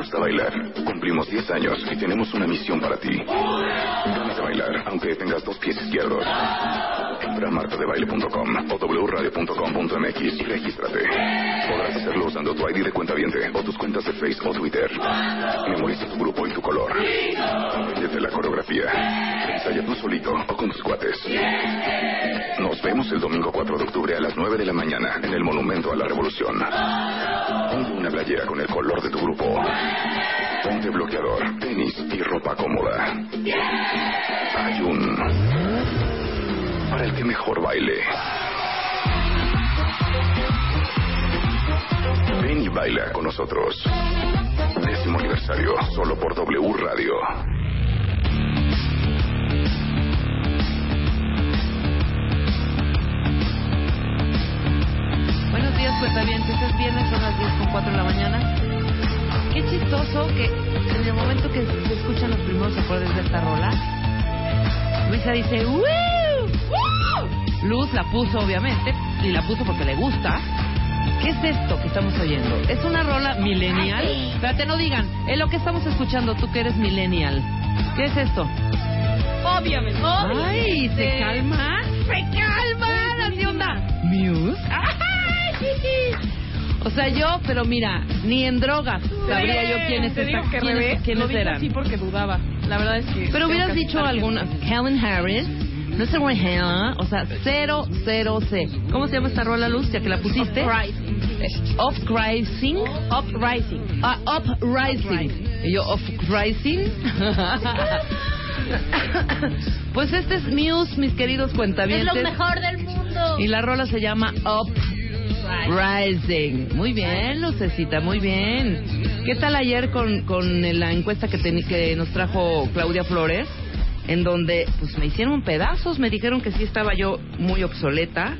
¿Te gusta bailar? Cumplimos 10 años y tenemos una misión para ti. Ganas de bailar, aunque tengas dos pies izquierdos. Entra a martadebaile.com o wradio.com.mx y regístrate. Podrás hacerlo usando tu ID de cuenta o tus cuentas de Facebook o Twitter. Memoriza tu grupo y tu color. Coreografía. Ensaya tú solito o con tus cuates. Nos vemos el domingo 4 de octubre a las 9 de la mañana en el Monumento a la Revolución. Ponte una playera con el color de tu grupo. Ponte bloqueador, tenis y ropa cómoda. Hay un... Para el que mejor baile. Ven y baila con nosotros. Décimo aniversario, solo por W Radio. Días, cuentavientes. Es viernes, son las 10 con 4 de la mañana. Qué chistoso que en el momento que se escuchan los primeros acordes de esta rola, Luisa dice, ¡Woo! ¡Woo! Luz la puso, obviamente, y la puso porque le gusta. ¿Qué es esto que estamos oyendo? ¿Es una rola millennial? Espérate, no digan. Es lo que estamos escuchando, tú que eres millennial. ¿Qué es esto? Obviamente. ¡Ay! ¿Se calma? ¡Se calma! ¡Así onda! ¿Muse? O sea, yo, pero mira, ni en drogas sabría yo quiénes, Te digo esta- que quiénes, Rebe quiénes lo dijo eran. así porque dudaba. La verdad es que... Pero tengo hubieras que dicho aceptar que- alguna. Calvin Harris. No sé, Rihanna, o sea, cero, cero, C. ¿Cómo se llama esta rola, Luz, ya que la pusiste? Uprising. Uprising. Uprising. Ah, Uprising. Y yo, Uprising. pues este es Muse, mis queridos Es cuentavientes. lo mejor del mundo. Y la rola se llama Uprising. Muy bien, Lucecita, muy bien. ¿Qué tal ayer con, con la encuesta que, teni- que nos trajo Claudia Flores? En donde pues me hicieron pedazos, me dijeron que sí estaba yo muy obsoleta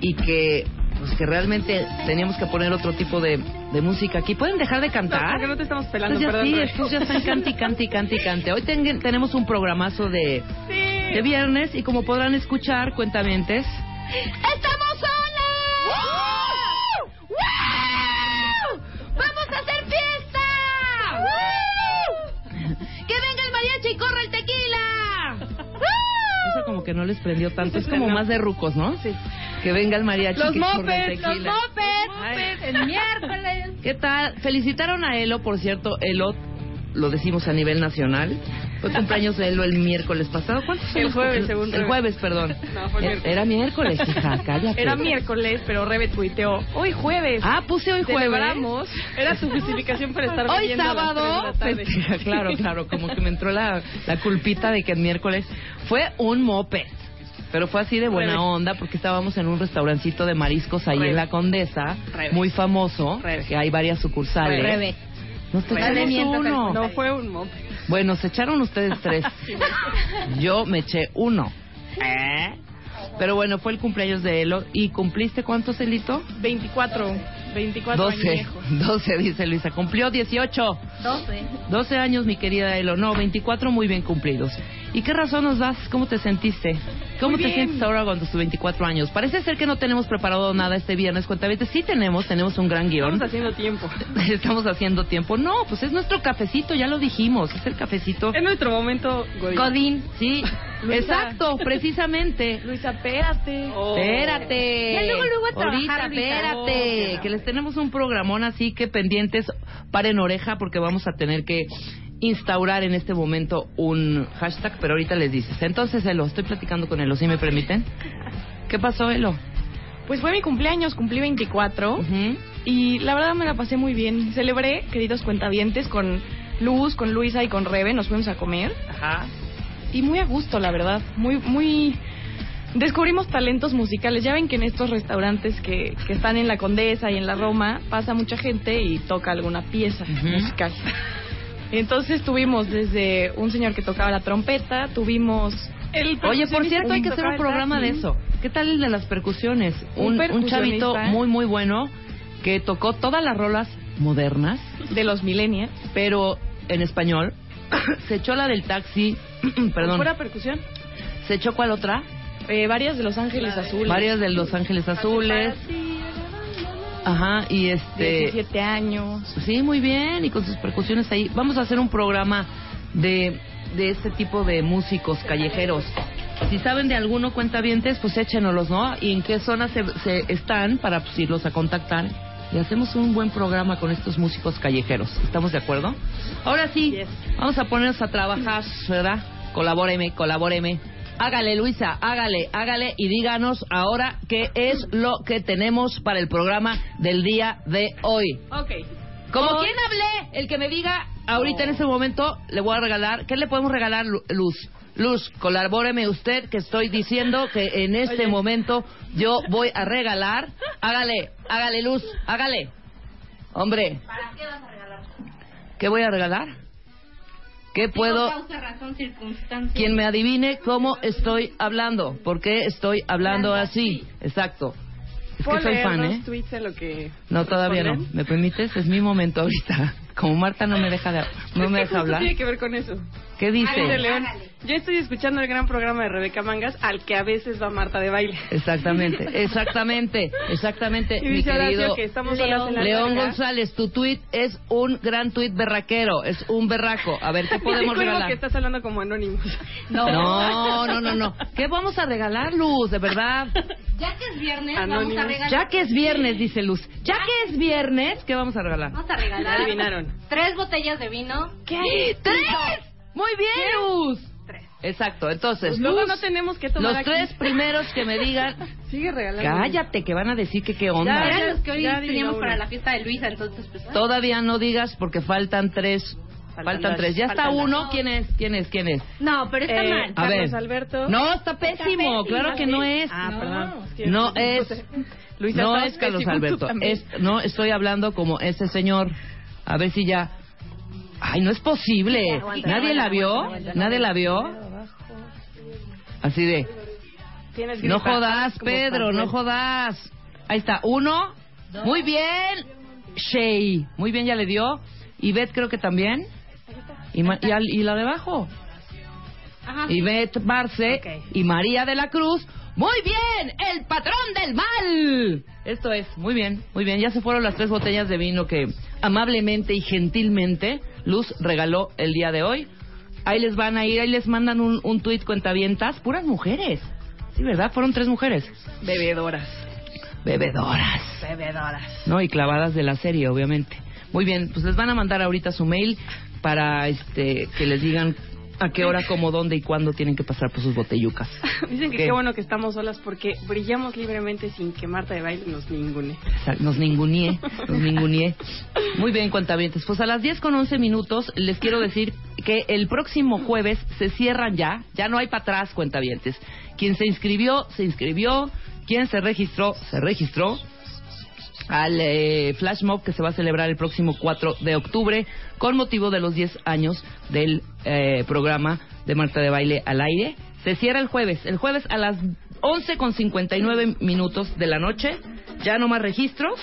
y que pues que realmente teníamos que poner otro tipo de, de música aquí. ¿Pueden dejar de No, cantar? porque no te estamos pelando, Pues ya perdón. sí, Rebe. estos ya están canti, canti, canti, canti. Hoy ten- tenemos un programazo de, Sí. de viernes y como podrán escuchar, cuentamientes, ¡Estamos solas! Que no les prendió tanto, es como más de rucos, ¿no? Sí. Que venga el mariachi. Los mopeds, los mopeds. El miércoles. ¿Qué tal? Felicitaron a Elo, por cierto, Elo, lo decimos a nivel nacional. Fue cumpleaños de Elo el miércoles pasado. ¿Cuántos El años jueves, según El Rebe. jueves, perdón. No, fue Eh, miércoles. Era miércoles, hija, cállate. Era miércoles, pero Rebe tuiteó. Hoy jueves. Ah, puse hoy jueves. Celebramos. Era su justificación para estar Hoy bebiendo a las tres de sábado, la tarde. festeja, claro, claro, como que me entró la, la culpita de que el miércoles fue un moped. Pero fue así de buena Rebe. onda porque estábamos en un restaurancito de mariscos ahí Rebe. en la Condesa, Rebe. muy famoso, que hay varias sucursales. Nos uno. No fue un mop. Bueno, se echaron ustedes tres. Yo me eché uno. ¿Eh? Pero bueno, fue el cumpleaños de Elo. ¿Y cumpliste cuántos, Elito? 24. 24 12. añejos. 12, dice Luisa. Cumplió 18. 12. 12 años, mi querida Elo. No, 24 muy bien cumplidos. ¿Y qué razón nos das? ¿Cómo te sentiste? ¿Cómo Muy te bien. sientes ahora con tus 24 años? Parece ser que no tenemos preparado nada este viernes. Cuéntame, sí tenemos, tenemos un gran guion. Estamos haciendo tiempo. Estamos haciendo tiempo. No, pues es nuestro cafecito, ya lo dijimos. Es el cafecito. Es nuestro momento, Godín. Godín, sí. Luisa. Exacto, precisamente. Luisa, espérate. Espérate. Ya luego, luego a trabajar, Ahorita, espérate. Que les tenemos un programón así que pendientes, paren oreja porque vamos a tener que instaurar en este momento un hashtag, pero ahorita les dices. Entonces, Elo, estoy platicando con Elo, ¿sí me permiten? ¿Qué pasó, Elo? Pues fue mi cumpleaños, cumplí 24. Ujú. Y la verdad me la pasé muy bien. Celebré, queridos cuentavientes, con Luz, con Luisa y con Rebe. Nos fuimos a comer. Ajá. Y muy a gusto, la verdad. Muy, muy... Descubrimos talentos musicales. Ya ven que en estos restaurantes que, que están en la Condesa y en la Roma pasa mucha gente y toca alguna pieza musical. Entonces tuvimos desde un señor que tocaba la trompeta, tuvimos el Oye, por cierto, hay que hacer un programa de eso. ¿Qué tal el de las percusiones? Un Un, un chavito muy, muy bueno que tocó todas las rolas modernas, De los millennials. pero en español. Se echó la del taxi, perdón. ¿Pura percusión? ¿Se echó cuál otra? Eh, varias de Los Ángeles Azules. Varias de Los Ángeles Azules. Ajá, y este... 17 años. Sí, muy bien, y con sus percusiones ahí. Vamos a hacer un programa de, de este tipo de músicos callejeros. Si saben de alguno cuentavientes, pues échenoslos, ¿no? Y en qué zona se, se están para pues, irlos a contactar. Y hacemos un buen programa con estos músicos callejeros. ¿Estamos de acuerdo? Ahora sí, Yes. vamos a ponernos a trabajar, ¿verdad? Colabóreme, colabóreme. Hágale, Luisa, hágale, hágale y díganos ahora qué es lo que tenemos para el programa del día de hoy. Ok. Como Hoy- quien hablé, el que me diga ahorita en ese momento, le voy a regalar. ¿Qué le podemos regalar, Lu- Luz? Luz, colabóreme usted que estoy diciendo que en este Oye. momento yo voy a regalar. Hágale, hágale, Luz, hágale. Hombre, ¿Para qué vas a regalar? ¿qué voy a regalar? ¿Qué puedo? Causa, razón, circunstancia. Quien me adivine cómo estoy hablando. ¿Por qué estoy hablando así? Exacto. Es ¿Puedo que soy fan, ¿eh? tweets lo que No, todavía no. ¿Me permites? Es mi momento ahorita. Como Marta no me deja de, no me deja hablar. tiene que ver con eso. ¿Qué Dice? León, yo estoy escuchando el gran programa de Rebeca Mangas al que a veces va Marta de baile. Exactamente, exactamente, exactamente, Y mi querido que estamos León. solas en la León alberca. González. Tu tweet es un gran tweet berraquero, es un berraco. A ver, ¿qué podemos regalar? que estás hablando como anónimos. No, no, no, no. ¿Qué vamos a regalar, Luz? De verdad. Ya que es viernes, Anónimos. vamos a regalar. Ya que es viernes, dice Luz. Ya que es viernes, ¿qué vamos a regalar? Vamos a regalar. adivinaron. Tres botellas de vino. ¿Qué? ¡Tres! Muy bien, Luz. Tres. Exacto, entonces, Pues luego Luz, no tenemos que tomar los aquí. tres primeros que me digan, Sigue regalando. cállate, que van a decir que qué onda. Ya, Eran los que hoy ya teníamos para la fiesta de Luisa, entonces pues... Todavía no digas porque faltan tres. Faltan Faltan, tres. Ya está faltan uno. dos. ¿Quién es? ¿Quién es? ¿Quién es? No, pero está Eh, mal. A Carlos ver. Alberto. No, está pésimo. pésimo, Claro que no es. Ah, No. perdón. que- No es. Luisa, no es Carlos Alberto. Es, no estoy hablando como ese señor. A ver si ya. Ay, no es posible. Aguanta, ¿Nadie aguanta, la vio? aguanta. ¿Nadie la vio? Así de. No jodas, Pedro, no jodas. Ahí está, uno. Muy bien. Shay. Muy bien, ya le dio. Y Beth creo que también. Y, ma- y, al- y la de abajo. Y Beth Barce Ok. y María de la Cruz. Muy bien, el patrón del mal. Esto es, muy bien, muy bien. Ya se fueron las tres botellas de vino que amablemente y gentilmente Luz regaló el día de hoy. Ahí les van a ir, ahí les mandan un, un tuit cuentavientas, puras mujeres. Sí, ¿verdad? Fueron tres mujeres. Bebedoras. Bebedoras. Bebedoras. ¿no? Y clavadas de la serie, obviamente. Muy bien, pues les van a mandar ahorita su mail para este que les digan a qué hora, cómo, dónde y cuándo tienen que pasar por sus botellucas. Dicen que ¿Qué? qué bueno que estamos solas porque brillamos libremente sin que Marta de baile nos ningune. Nos ninguneé, nos ninguneé. Muy bien, cuentavientes. Pues a las 10 con 11 minutos les quiero decir que el próximo jueves se cierran ya, ya no hay para atrás, cuentavientes. Quien se inscribió, se inscribió. Quien se registró, se registró al eh, flash mob que se va a celebrar el próximo 4 de octubre con motivo de los 10 años del eh, programa de Marta de Baile al aire. Se cierra el jueves, el jueves a las 11 con 59 minutos de la noche, ya no más registros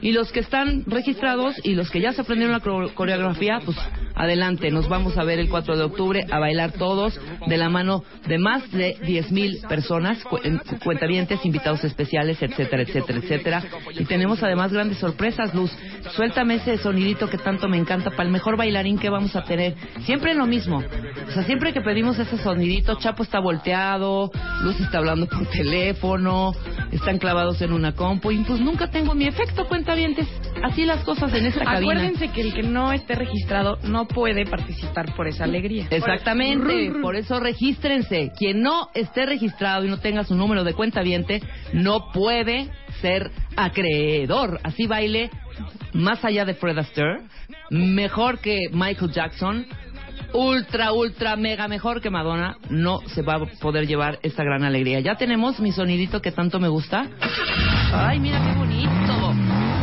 y los que están registrados y los que ya se aprendieron la core- coreografía, pues Adelante, nos vamos a ver el 4 de octubre a bailar todos de la mano de más de 10 mil personas, cu cuentavientes, invitados especiales, etcétera, etcétera, etcétera. Y tenemos además grandes sorpresas, Luz. Suéltame ese sonidito que tanto me encanta para el mejor bailarín que vamos a tener. Siempre lo mismo. O sea, siempre que pedimos ese sonidito, Chapo está volteado, Luz está hablando por teléfono, están clavados en una compu y pues nunca tengo mi efecto, cuentavientes. Así las cosas en esta cabina. Acuérdense que el que no esté registrado no puede participar por esa alegría. Exactamente, por eso regístrense. Quien no esté registrado y no tenga su número de cuenta viente, no puede ser acreedor. Así baile más allá de Fred Astaire, mejor que Michael Jackson, ultra, ultra, mega mejor que Madonna, no se va a poder llevar esta gran alegría. Ya tenemos mi sonidito que tanto me gusta. Ay, mira qué bonito.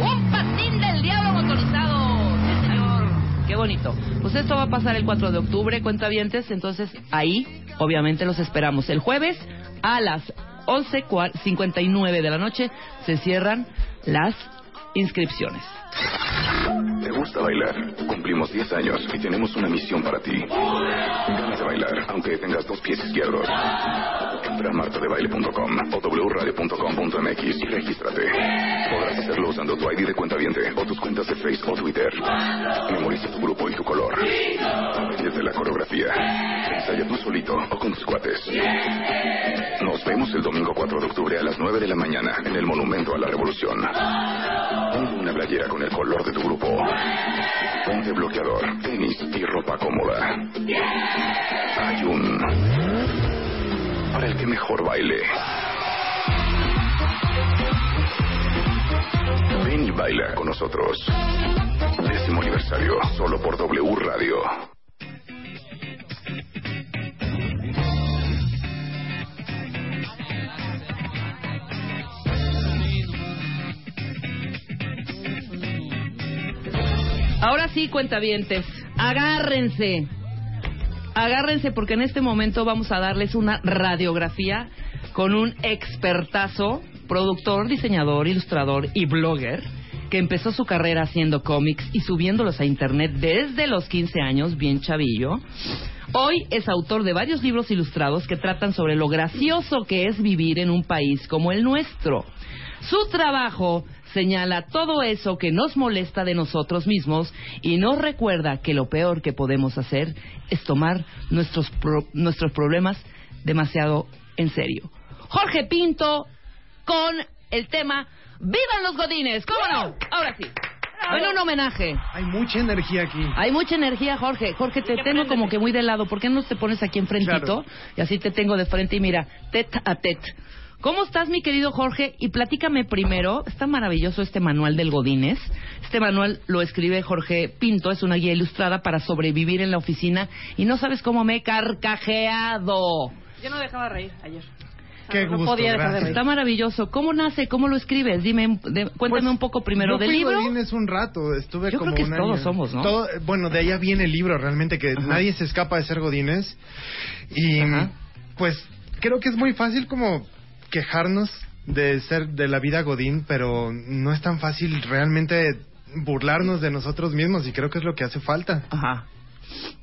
Un patín del diablo motorizado. Sí, señor. Qué bonito. Pues esto va a pasar el 4 de octubre, cuentavientes. Entonces ahí, obviamente, los esperamos. El jueves a las 11.59 de la noche se cierran las inscripciones. ¿Te gusta bailar? Cumplimos 10 años y tenemos una misión para ti. Ganas de bailar, aunque tengas dos pies izquierdos. Entra a o wradio.com.mx y regístrate. Podrás hacerlo usando tu ID de cuenta viente o tus cuentas de Facebook o Twitter. Memoriza tu grupo y tu color. Aprende la coreografía. Ensaya tú solito o con tus cuates. Nos vemos el domingo 4 de octubre a las 9 de la mañana en el Monumento a la Revolución. Ponte una playera con el color de tu grupo. Ponte bloqueador, tenis y ropa cómoda. Hay un... Para el que mejor baile. Ven y baila con nosotros. Décimo aniversario, solo por W Radio. Sí, cuentavientes, agárrense. Agárrense porque en este momento vamos a darles una radiografía con un expertazo, productor, diseñador, ilustrador y blogger que empezó su carrera haciendo cómics y subiéndolos a internet desde los 15 años, bien chavillo. Hoy es autor de varios libros ilustrados que tratan sobre lo gracioso que es vivir en un país como el nuestro. Su trabajo señala todo eso que nos molesta de nosotros mismos y nos recuerda que lo peor que podemos hacer es tomar nuestros, pro- nuestros problemas demasiado en serio. Jorge Pinto con el tema ¡Vivan los Godines! ¿Cómo no? Ahora sí. Bueno, un homenaje. Hay mucha energía aquí. Hay mucha energía, Jorge. Jorge, te tengo como que muy de lado. ¿Por qué no te pones aquí enfrentito? Claro. Y así te tengo de frente y mira, tet a tet. ¿Cómo estás, mi querido Jorge? Y platícame primero, está maravilloso este manual del Godínez. Este manual lo escribe Jorge Pinto, es una guía ilustrada para sobrevivir en la oficina. Y no sabes cómo me he carcajeado. Yo no dejaba reír ayer. Qué no gusto, podía dejar de reír. Está maravilloso. ¿Cómo nace? ¿Cómo lo escribes? Dime, de- cuéntame Pues, un poco primero yo del fui libro. Godínez un rato, estuve Yo como creo que un todos año. somos, ¿no? Todo- bueno, de allá viene el libro realmente, que nadie se escapa de ser Godínez. Y Ajá. pues creo que es muy fácil como quejarnos de ser de la vida Godín, pero no es tan fácil realmente burlarnos de nosotros mismos y creo que es lo que hace falta. Ajá.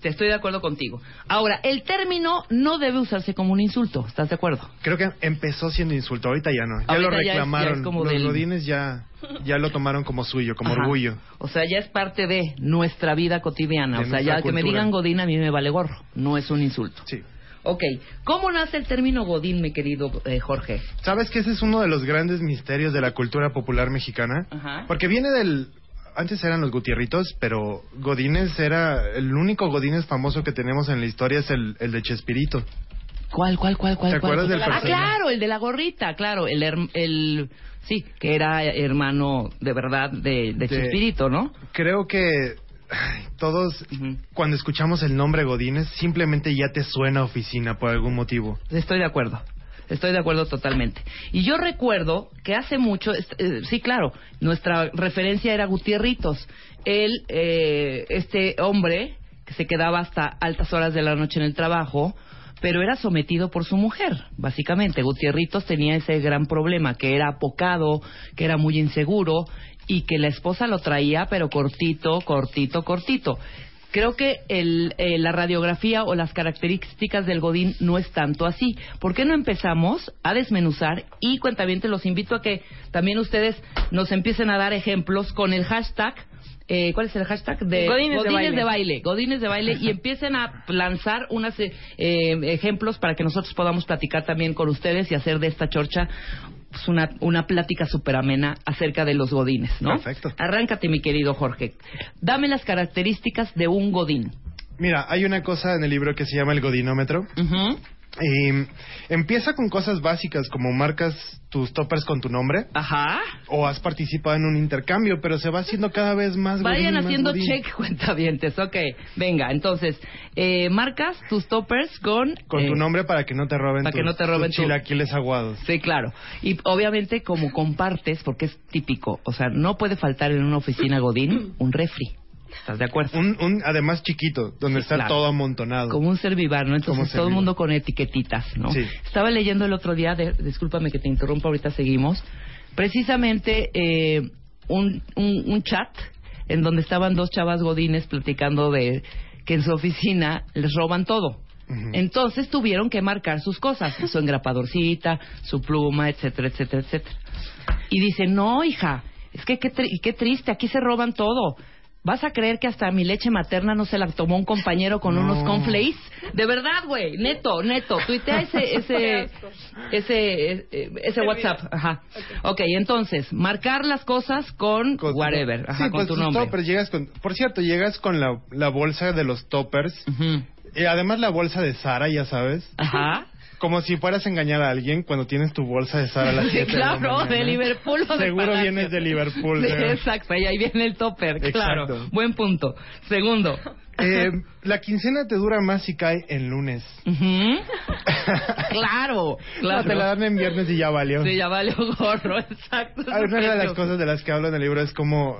Te estoy de acuerdo contigo. Ahora, el término no debe usarse como un insulto. ¿Estás de acuerdo? Creo que empezó siendo insulto, ahorita ya no. Ya lo Ahorita ya es- ya es reclamaron. como Los del- Godines ya, ya lo tomaron como suyo, como Ajá. orgullo. O sea, ya es parte de nuestra vida cotidiana. De o sea, ya que me digan Godín a mí me vale gorro. No es un insulto. Sí. Ok. ¿Cómo nace el término Godín, mi querido eh, Jorge? ¿Sabes que ese es uno de los grandes misterios de la cultura popular mexicana? Ajá. Porque viene del... Antes eran los Gutierritos, pero Godínez era... El único Godínez famoso que tenemos en la historia es el, el de Chespirito. ¿Cuál, cuál, cuál, cuál? ¿Te cuál? acuerdas del Ah, personaje? claro, el de la gorrita, claro. El, herm- el sí, que era hermano de verdad de, de De- Chespirito, ¿no? Creo que todos, cuando escuchamos el nombre Godínez, simplemente ya te suena a oficina por algún motivo. Estoy de acuerdo. Estoy de acuerdo totalmente. Y yo recuerdo que hace mucho, eh, sí, claro, nuestra referencia era Gutierritos. Él, eh, este hombre que se quedaba hasta altas horas de la noche en el trabajo, pero era sometido por su mujer, básicamente. Gutierritos tenía ese gran problema, que era apocado, que era muy inseguro y que la esposa lo traía, pero cortito, cortito, cortito. creo que el, eh, la radiografía o las características del Godín no es tanto así. ¿Por qué no empezamos a desmenuzar? Y cuentavientes, los invito a que también ustedes nos empiecen a dar ejemplos con el hashtag. Eh, ¿Cuál es el hashtag? De Godines de baile. de baile. Godines de baile. y empiecen a lanzar unos ejemplos para que nosotros podamos platicar también con ustedes y hacer de esta chorcha pues, una, una plática súper amena acerca de los godines, ¿no? Perfecto. Arráncate, mi querido Jorge. Dame las características de un godín. Mira, hay una cosa en el libro que se llama el godinómetro. Ujú. Y empieza con cosas básicas como marcas tus toppers con tu nombre Ajá. o has participado en un intercambio, pero se va haciendo cada vez más Vayan más haciendo godín. check cuentavientes. Ok, venga, entonces, eh, marcas tus toppers con... Con eh, tu nombre para que no te roben para que no te roben tus tu- chilaquiles aguados. Sí, claro. Y obviamente como compartes, porque es típico, o sea, no puede faltar en una oficina Godín un refri. ¿Estás de acuerdo? Un, un, además chiquito, donde Sí, está claro. todo amontonado. Como un servivar, ¿no? Entonces todo el mundo con etiquetitas, ¿no? Sí. Estaba leyendo el otro día, de- discúlpame que te interrumpa, ahorita seguimos, precisamente eh, un, un, un chat en donde estaban dos chavas godines platicando de que en su oficina les roban todo. Entonces tuvieron que marcar sus cosas, su engrapadorcita, su pluma, etcétera, etcétera, etcétera. Y dice, no, hija, es que qué, tri- qué triste, aquí se roban todo. ¿Vas a creer que hasta mi leche materna no se la tomó un compañero con No. unos conflays? De verdad, güey, neto, neto. Tuitea ese, ese, ese, eh, ese WhatsApp. Ajá. Ok, entonces, marcar las cosas con, Con tu- whatever, ajá, Sí, con pues tu nombre. toppers, llegas con, por cierto, llegas con la, la bolsa de los toppers Ujú. y además la bolsa de Sara, ya sabes. Ajá. Como si fueras a engañar a alguien cuando tienes tu bolsa de Sara a las Sí, 7 de la claro, mañana. de Liverpool o de Seguro Palacio. vienes de Liverpool. Exacto, y ahí viene el topper, claro. Exacto. Buen punto. Segundo. Eh, la quincena te dura más si cae en lunes. Claro, claro. No, te la dan en viernes y ya valió. Sí, ya valió gorro, exacto. Una de las cosas de las que hablo en el libro es como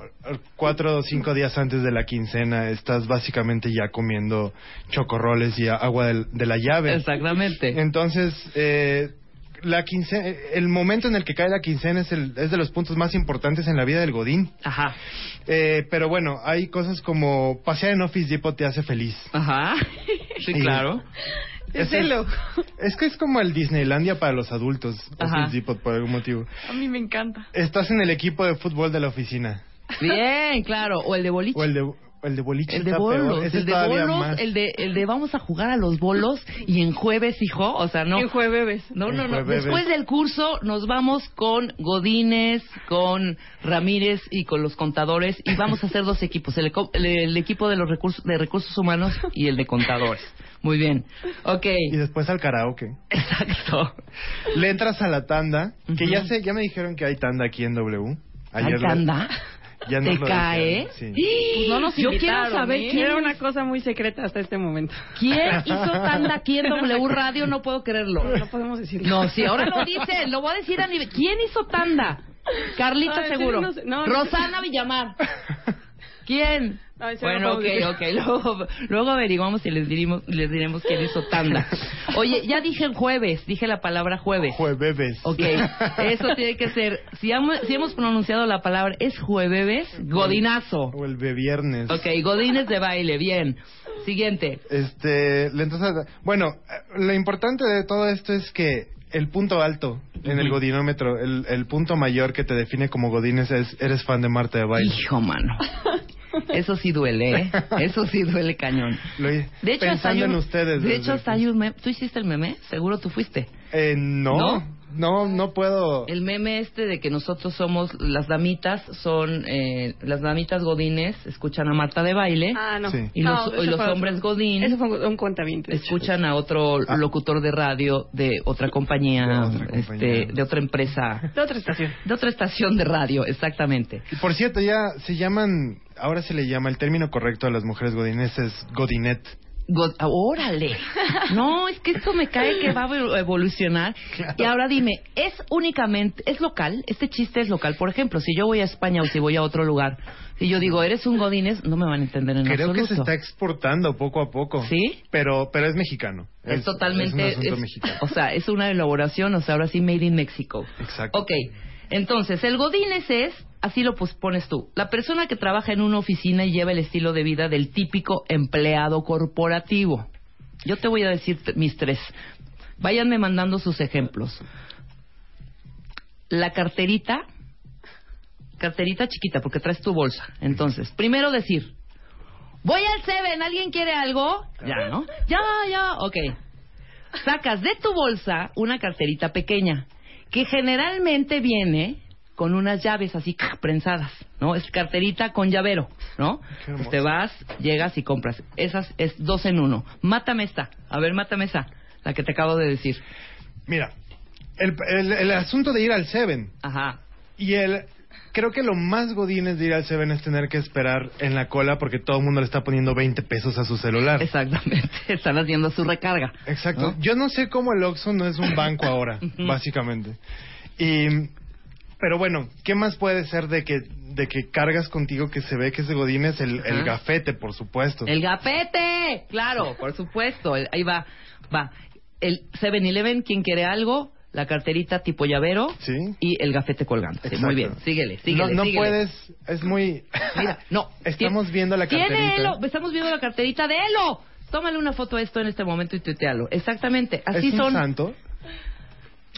cuatro o cinco días antes de la quincena estás básicamente ya comiendo chocorroles y agua del- de, la llave. Exactamente. Entonces, eh, la quincena, el momento en el que cae la quincena es, el, es de los puntos más importantes en la vida del Godín. Ajá, Eh, pero bueno, hay cosas como pasear en Office Depot te hace feliz. ajá. Sí, Y- claro. Es, el- es que es como el Disneylandia para los adultos, Ajá. Office Depot, por algún motivo. A mí me encanta. Estás en el equipo de fútbol de la oficina. Bien, claro. O el de boliche. O el de, el de boliche El de bolos, el de bolos, más. el de, el de vamos a jugar a los bolos y en jueves, hijo, o sea, no. En jueves. No, no, no. Después del curso nos vamos con Godínez, con Ramírez y con los contadores y vamos a hacer dos equipos, el, eco- el- el equipo de los recursos de recursos humanos y el de contadores. Muy bien. Ok. Y después al karaoke. Exacto. Le entras a la tanda, que ya sé, ya me dijeron que hay tanda aquí en W. ¿Hay lo- tanda? Ya nos ¿Te lo cae? sí. Pues no nos Yo quiero invitaron, saber ¿eh? quién Era una cosa muy secreta hasta este momento. ¿Quién hizo tanda aquí en W Radio? No puedo creerlo. No podemos decirlo. No, sí, ahora lo dicen, lo voy a decir a nivel. ¿Quién hizo tanda? Carlita Ay, sí, seguro. no sé, no, no. Rosana Villamar. ¿Quién? No, bueno, no ok, ok. Luego, luego averiguamos y les diremos, les diremos quién hizo tanda. Oye, ya dije jueves, dije la palabra jueves. Jueves. Ok, eso tiene que ser. Si hemos, si hemos pronunciado la palabra es jueves, godinazo. O el de viernes. Ok, godines de baile, bien. Siguiente. Este, a- bueno, lo importante de todo esto es que el punto alto en el godinómetro, el, el punto mayor que te define como godines es eres fan de Marta de baile. Hijo, mano. Eso sí duele, ¿eh? Eso sí duele cañón. Lo De hecho, hasta pensando un, en ustedes. De hecho, hasta hay un meme. ¿Tú hiciste el meme? Seguro tú fuiste. Eh, no, ¿No? No, no, puedo. El meme este de que nosotros somos las damitas, son eh, las damitas godines, escuchan a Marta de baile. Ah, no. Sí. Y los, No, y eso los fue hombres otro. godín Eso fue un cuentaviente. escuchan a otro Ah. locutor de radio de otra compañía, De otra compañía. este, de otra empresa, De otra estación. de otra estación de radio, exactamente. Y por cierto, ya se llaman, ahora se le llama, el término correcto a las mujeres godines es godinet. God- órale. No, es que esto me cae que va a evol- evolucionar. Y ahora dime, ¿es únicamente, es local? ¿Este chiste es local? Por ejemplo, si yo voy a España o si voy a otro lugar, Si yo digo, eres un godines, no me van a entender en Creo absoluto. que se está exportando poco a poco. ¿Sí? Pero, pero es mexicano. Es, totalmente... Es un es- mexicano. O sea, es una elaboración, o sea, ahora sí, made in Mexico. Exacto. Ok, entonces, el godines es, así lo pues, pones tú, la persona que trabaja en una oficina y lleva el estilo de vida del típico empleado corporativo. Yo te voy a decir mis tres. Váyanme mandando sus ejemplos. La carterita, carterita chiquita, porque traes tu bolsa. Entonces, primero decir, voy al Seven, ¿alguien quiere algo? Ya, ¿no? Ya, ya, ok. Sacas de tu bolsa una carterita pequeña, que generalmente viene con unas llaves así prensadas, ¿no? Es carterita con llavero, ¿no? Pues te vas, llegas y compras. Esas es dos en uno. Mátame esta. A ver, mátame esa, la que te acabo de decir. Mira, el, el, el asunto de ir al Seven Ajá. y el... Creo que lo más godines de ir al Seven es tener que esperar en la cola porque todo el mundo le está poniendo 20 pesos a su celular. Exactamente. Están haciendo su recarga. Exacto. ¿no? Yo no sé cómo el Oxxo no es un banco ahora, básicamente. Y pero bueno, ¿qué más puede ser de que de que cargas contigo que se ve que es de Godínez el, el gafete, por supuesto? El gafete, claro, por supuesto. El- ahí va, va. El 7-Eleven, ¿quién quiere algo? La carterita tipo llavero Sí. y el gafete colgando. Sí, muy bien, síguele, síguele. no no síguele. puedes, es muy Mira, no. Estamos viendo la Tiene carterita. Elo, estamos viendo la carterita de Elo. Tómale una foto a esto en este momento y tuitealo. Exactamente, así ¿Es un son.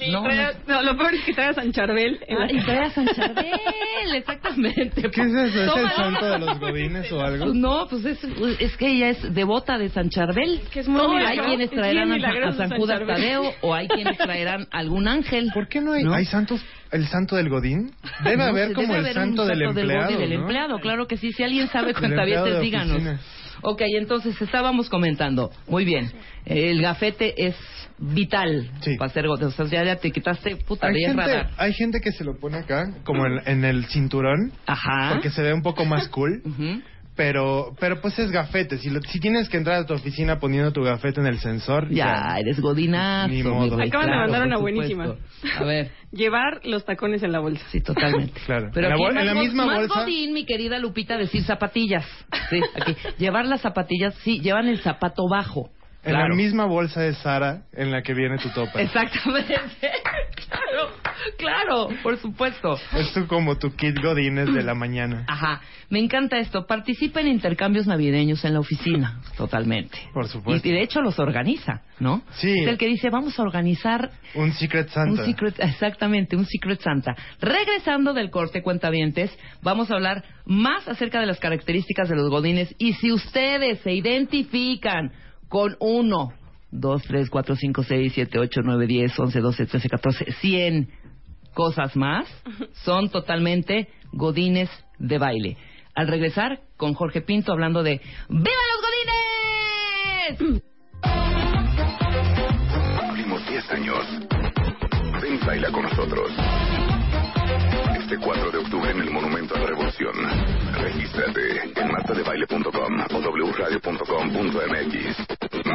Santo? No, Trae- no, lo peor es que trae a San Charbel. en la- Ah, y trae a San Charbel, exactamente. ¿Qué es eso? ¿Es el santo de los godines o algo? No, pues es, es que ella es devota de San Charbel. Que es muy hay milagroso, quienes es bien traerán a, a San San Judas. Tadeo o hay quienes traerán algún ángel. ¿Por qué no hay, ¿No? hay santos, el santo del godín? Debe No haber como debe el haber santo un del santo empleado, del ¿no? empleado, claro que sí. Si alguien sabe, Del cuentavientes, de díganos. oficina. Ok, entonces estábamos comentando. Muy bien. El gafete es vital Sí. para hacer gotas. O sea, ya, ya te quitaste, puta, Hay gente, radar. hay gente que se lo pone acá, como en, en el cinturón, Ajá. porque se ve un poco más cool. Ujú. Pero, pero pues es gafete. Si, lo- si tienes que entrar a tu oficina poniendo tu gafete en el sensor, Ya, eres godinazo. Ni modo. Acaban de mandar una buenísima. A ver. Llevar los tacones en la bolsa. Sí, totalmente. Claro. Pero En la en la misma más bolsa- godín, mi querida Lupita, decir zapatillas. Sí, aquí. Llevar las zapatillas, sí, llevan el zapato bajo. En Claro. la misma bolsa de Sara en la que viene tu tope. Exactamente. claro, claro, por supuesto. Esto como tu kit godines de la mañana. Ajá, me encanta esto. Participa en intercambios navideños en la oficina, totalmente. Por supuesto. Y, y de hecho los organiza, ¿no? Sí. Es el que dice, vamos a organizar Un Secret Santa. Un secret, exactamente, un Secret Santa. Regresando del corte, cuentavientes, vamos a hablar más acerca de las características de los godines y si ustedes se identifican con uno, dos, tres, cuatro, cinco, seis, siete, ocho, nueve, diez, once, doce, trece, catorce, cien cosas más, son totalmente godines de baile. Al regresar con Jorge Pinto hablando de ¡Viva los godines! Cumplimos 10 años. Ven baila con nosotros. Este 4 de octubre en el Monumento a la Revolución. Regístrate en martadebaile.com o wradio.com.mx.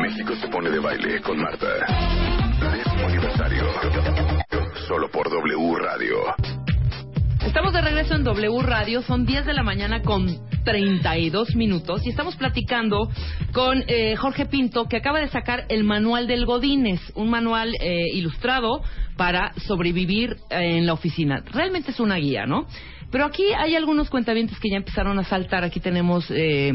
México se pone de baile con Marta. Décimo aniversario. Solo por W Radio. Estamos de regreso en W Radio, son 10 de la mañana con 32 minutos y estamos platicando con eh, Jorge Pinto que acaba de sacar el manual del Godines, un manual eh, ilustrado para sobrevivir eh, en la oficina. Realmente es una guía, ¿no? Pero aquí hay algunos cuentavientes que ya empezaron a saltar. Aquí tenemos eh,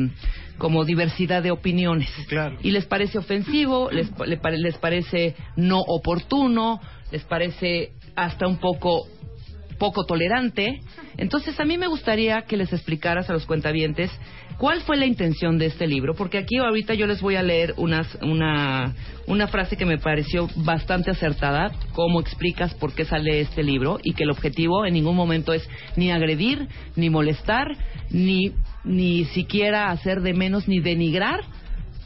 como diversidad de opiniones. Claro. Y les parece ofensivo, les, les parece no oportuno, les parece hasta un poco poco tolerante. Entonces, a mí me gustaría que les explicaras a los cuentavientes cuál fue la intención de este libro, porque aquí ahorita yo les voy a leer unas, una, una frase que me pareció bastante acertada, cómo explicas por qué sale este libro y que el objetivo en ningún momento es ni agredir, ni molestar, ni, ni siquiera hacer de menos ni denigrar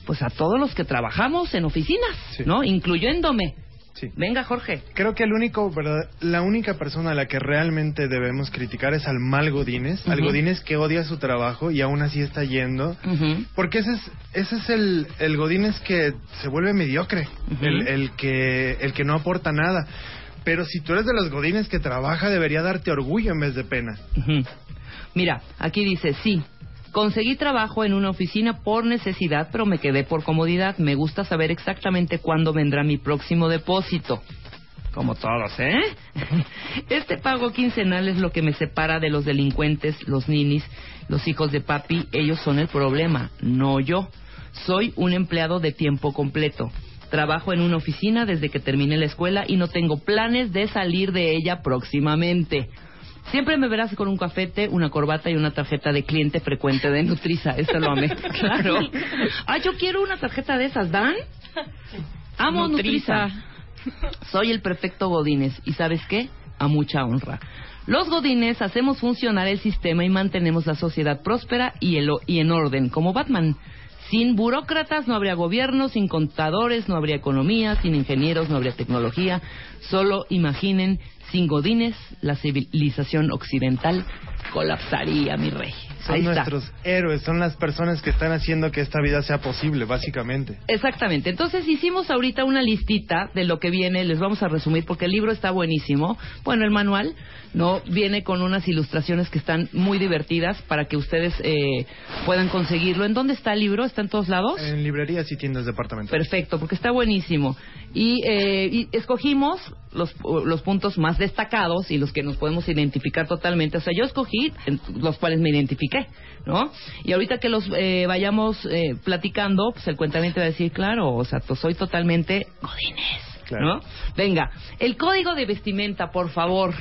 pues a todos los que trabajamos en oficinas, Sí. ¿no? Incluyéndome. Sí. Venga, Jorge. Creo que el único, ¿verdad? La única persona a la que realmente debemos criticar es al mal Godínez, al. Godínez que odia su trabajo y aún así está yendo. Porque ese es, ese es el, el Godínez que se vuelve mediocre, el, el que, el que no aporta nada. Pero si tú eres de los Godines que trabaja, debería darte orgullo en vez de pena. Mira, aquí dice, sí, conseguí trabajo en una oficina por necesidad, pero me quedé por comodidad. Me gusta saber exactamente cuándo vendrá mi próximo depósito. Como todos, ¿eh? Este pago quincenal es lo que me separa de los delincuentes, los ninis, los hijos de papi. Ellos son el problema, no yo. Soy un empleado de tiempo completo. Trabajo en una oficina desde que terminé la escuela y no tengo planes de salir de ella próximamente. Siempre me verás con un cafete, una corbata y una tarjeta de cliente frecuente de Nutriza. Eso lo amé. Claro. Ah, yo quiero una tarjeta de esas, ¿dan? Amo Nutriza. Soy el perfecto Godínez. ¿Y sabes qué? A mucha honra. Los Godines hacemos funcionar el sistema y mantenemos la sociedad próspera y, el- y en orden, como Batman. Sin burócratas no habría gobierno, sin contadores no habría economía, sin ingenieros no habría tecnología. Solo imaginen, sin Godines, la civilización occidental colapsaría, mi rey. Son Ahí está. nuestros héroes, son las personas que están haciendo que esta vida sea posible, básicamente. Exactamente. Entonces hicimos ahorita una listita de lo que viene. Les vamos a resumir porque el libro está buenísimo. Bueno, el manual no viene con unas ilustraciones que están muy divertidas para que ustedes eh, puedan conseguirlo. ¿En dónde está el libro? ¿Está en todos lados? En librerías y tiendas departamentales. Perfecto, porque está buenísimo. Y, eh, y escogimos los, los puntos más destacados y los que nos podemos identificar totalmente. O sea, yo escogí los cuales me identifiqué, ¿no? Y ahorita que los eh, vayamos eh, platicando, pues el cuentamiento va a decir, claro, o sea, to- soy totalmente godines, Claro. ¿no? Venga, el código de vestimenta, por favor.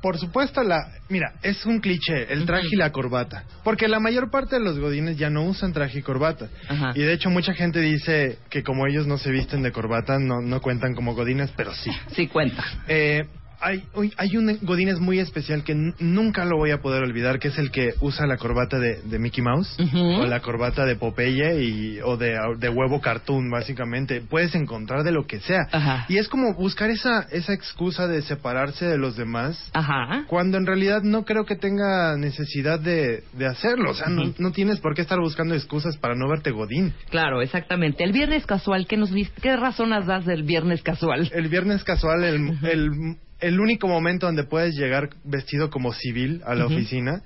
Por supuesto, la, mira, es un cliché, el traje y la corbata. Porque la mayor parte de los godines ya no usan traje y corbata. Ajá. Y de hecho mucha gente dice que como ellos no se visten de corbata, no, no cuentan como godines, pero sí. Sí, cuenta. Eh, hay, hay un godines muy especial que nunca lo voy a poder olvidar, que es el que usa la corbata de, de Mickey Mouse o la corbata de Popeye y, o de, de huevo cartoon, básicamente. Puedes encontrar de lo que sea. Ajá. Y es como buscar esa, esa excusa de separarse de los demás Ajá. cuando en realidad no creo que tenga necesidad de, de hacerlo. O sea, no, no tienes por qué estar buscando excusas para no verte godín. Claro, exactamente. El viernes casual, ¿qué nos viste? ¿Qué razones das del viernes casual? El viernes casual, el, el, el único momento donde puedes llegar vestido como civil a la oficina.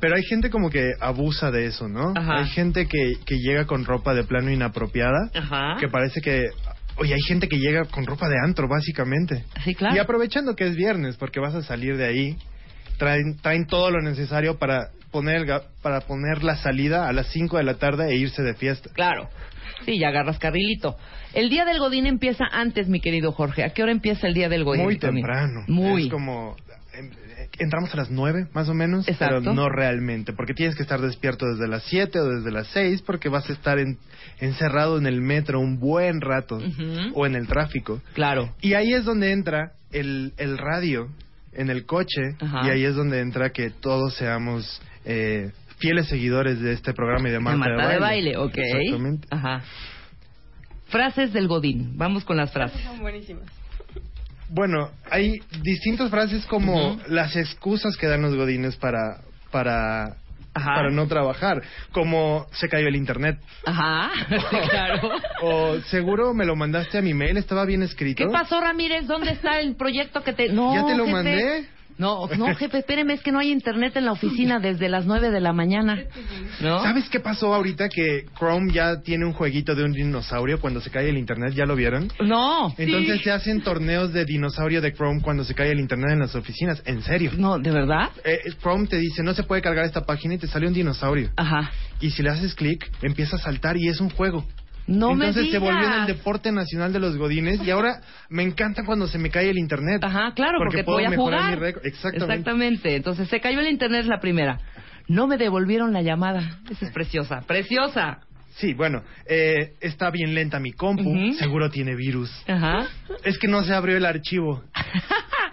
Pero hay gente como que abusa de eso, ¿no? Ajá. Hay gente que, que llega con ropa de plano inapropiada. Ajá. Que parece que... Oye, hay gente que llega con ropa de antro, básicamente. Sí, claro. Y aprovechando que es viernes, porque vas a salir de ahí, traen, traen todo lo necesario para poner, el para poner la salida a las 5 de la tarde e irse de fiesta. Claro. Sí, ya agarras carrilito. El día del Godín empieza antes, mi querido Jorge. ¿A qué hora empieza el día del Godín? Muy temprano. Muy. Es como... em, eh, Entramos a las 9, más o menos, Exacto. pero no realmente, porque tienes que estar despierto desde las 7 o desde las 6, porque vas a estar en- encerrado en el metro un buen rato, o en el tráfico. Claro. Y ahí es donde entra el, el radio en el coche Ajá. y ahí es donde entra que todos seamos eh, fieles seguidores de este programa y de Marta, Marta de baile, ok. Exactamente. Ajá. Frases del Godín. Vamos con las frases. Son buenísimas. Bueno, hay distintas frases como las excusas que dan los godines para para Ajá. para no trabajar, como se cayó el internet Ajá. Sí, claro. o seguro me lo mandaste a mi mail, estaba bien escrito. ¿Qué pasó, Ramírez? ¿Dónde está el proyecto que te.? No, ¿Ya te lo mandé? No, no, jefe, espéreme, es que no hay internet en la oficina desde las nueve de la mañana. ¿No? ¿Sabes qué pasó ahorita que Chrome ya tiene un jueguito de un dinosaurio cuando se cae el internet? ¿Ya lo vieron? No. Entonces se hacen torneos de dinosaurio de Chrome cuando se cae el internet en las oficinas. En serio. No, ¿de verdad? Eh, Chrome te dice no se puede cargar esta página y te sale un dinosaurio. Ajá. Y si le haces clic, empieza a saltar y es un juego. No me Entonces se digas. volvió en el deporte nacional de los godines y ahora me encanta cuando se me cae el internet. Ajá, claro, porque, puedo voy a mejorar jugar. mi récord. Exactamente. Exactamente. Entonces se cayó el internet es la primera. No me devolvieron la llamada. Esa es preciosa. Preciosa. Sí, bueno, eh, está bien lenta mi compu, seguro tiene virus. Ajá. Es que no se abrió el archivo.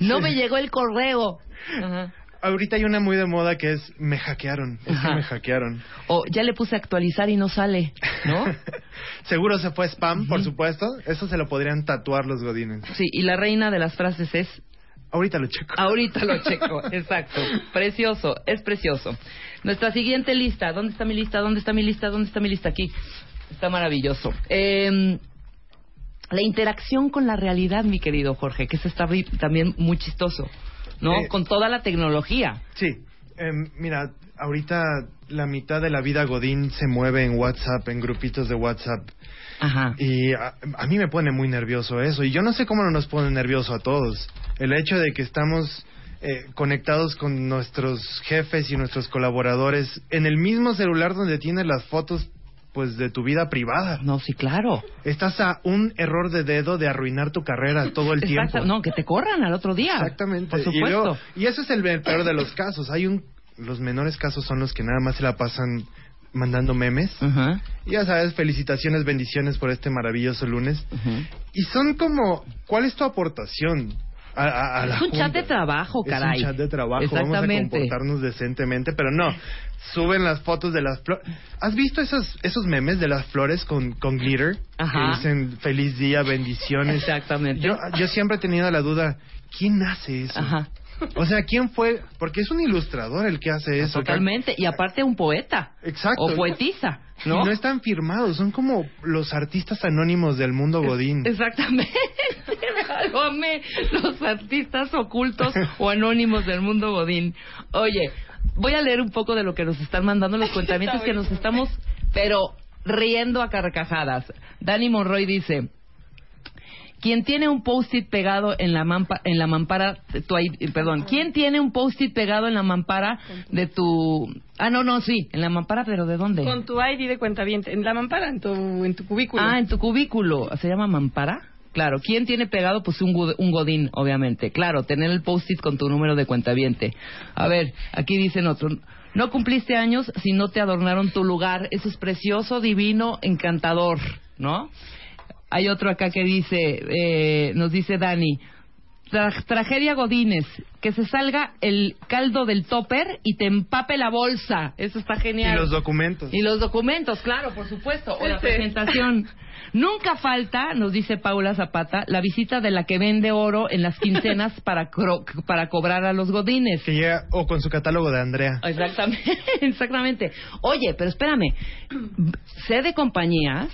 No me llegó el correo. Ajá. Ahorita hay una muy de moda que es me hackearon, es que me hackearon. O ya le puse a actualizar y no sale, ¿no? Seguro se fue spam, por supuesto. Eso se lo podrían tatuar los godines. Sí, y la reina de las frases es Ahorita lo checo. Ahorita lo checo, exacto. Precioso, es precioso. Nuestra siguiente lista, ¿dónde está mi lista? ¿Dónde está mi lista? ¿Dónde está mi lista? Aquí. Está maravilloso. Eh, la interacción con la realidad, mi querido Jorge, que eso está también muy chistoso, ¿no? Eh, con toda la tecnología. Sí. Em, mira, ahorita la mitad de la vida Godín se mueve en WhatsApp, en grupitos de WhatsApp. Ajá. Y a, a mí me pone muy nervioso eso. Y yo no sé cómo no nos pone nervioso a todos. El hecho de que estamos eh, conectados con nuestros jefes y nuestros colaboradores en el mismo celular donde tienes las fotos pues de tu vida privada. No, sí, claro. Estás a un error de dedo de arruinar tu carrera todo el Exacto. tiempo. No, que te corran al otro día. Exactamente. Por Y, supuesto. luego- y eso es el peor de los casos. Hay un los menores casos son los que nada más se la pasan mandando memes. Y Ya sabes, felicitaciones, bendiciones por este maravilloso lunes. Y son como, ¿cuál es tu aportación? A, a- a la Es un chat de trabajo, caray. Es un chat de trabajo, vamos a Exactamente. comportarnos decentemente, pero no. Suben las fotos de las flores. ¿Has visto esos esos memes de las flores con, con glitter? Ajá. Que dicen feliz día, bendiciones. Exactamente. Yo, yo siempre he tenido la duda, ¿quién hace eso? Ajá. O sea, ¿quién fue? Porque es un ilustrador el que hace eso. Totalmente. Y aparte un poeta. Exacto. O poetisa, Y ¿no? no están firmados, son como los artistas anónimos del mundo Godín. Exactamente. Lo amé. Los artistas ocultos o anónimos del mundo Godín. Oye, voy a leer un poco de lo que nos están mandando los cuentamientos que nos estamos, pero riendo a carcajadas. Dani Monroy dice. Quien tiene un post-it pegado en la, mampa- en la mampara, tu, I- perdón, ¿quién tiene un post-it pegado en la mampara de tu... Ah, no, no, sí, en la mampara, pero ¿de dónde? Con tu ID de cuenta bien, en la mampara, en tu, en tu cubículo. Ah, en tu cubículo. ¿Se llama mampara? Claro. ¿Quién tiene pegado? Pues un, un godín, obviamente. Claro, tener el post-it con tu número de cuentaviente. A ver, aquí dicen otro. No cumpliste años si no te adornaron tu lugar. Eso es precioso, divino, encantador, ¿no? Hay otro acá que dice, eh, nos dice Dani, tra- tragedia Godines, que se salga el caldo del topper y te empape la bolsa. Eso está Y genial. los documentos. Y los documentos, claro, por supuesto. O la Este. presentación. Nunca falta, nos dice Paula Zapata, la visita de la que vende oro en las quincenas para, cro- para cobrar a los godines. Que llega, o con su catálogo de Andrea. Exactamente, exactamente. Oye, pero espérame. Sé de compañías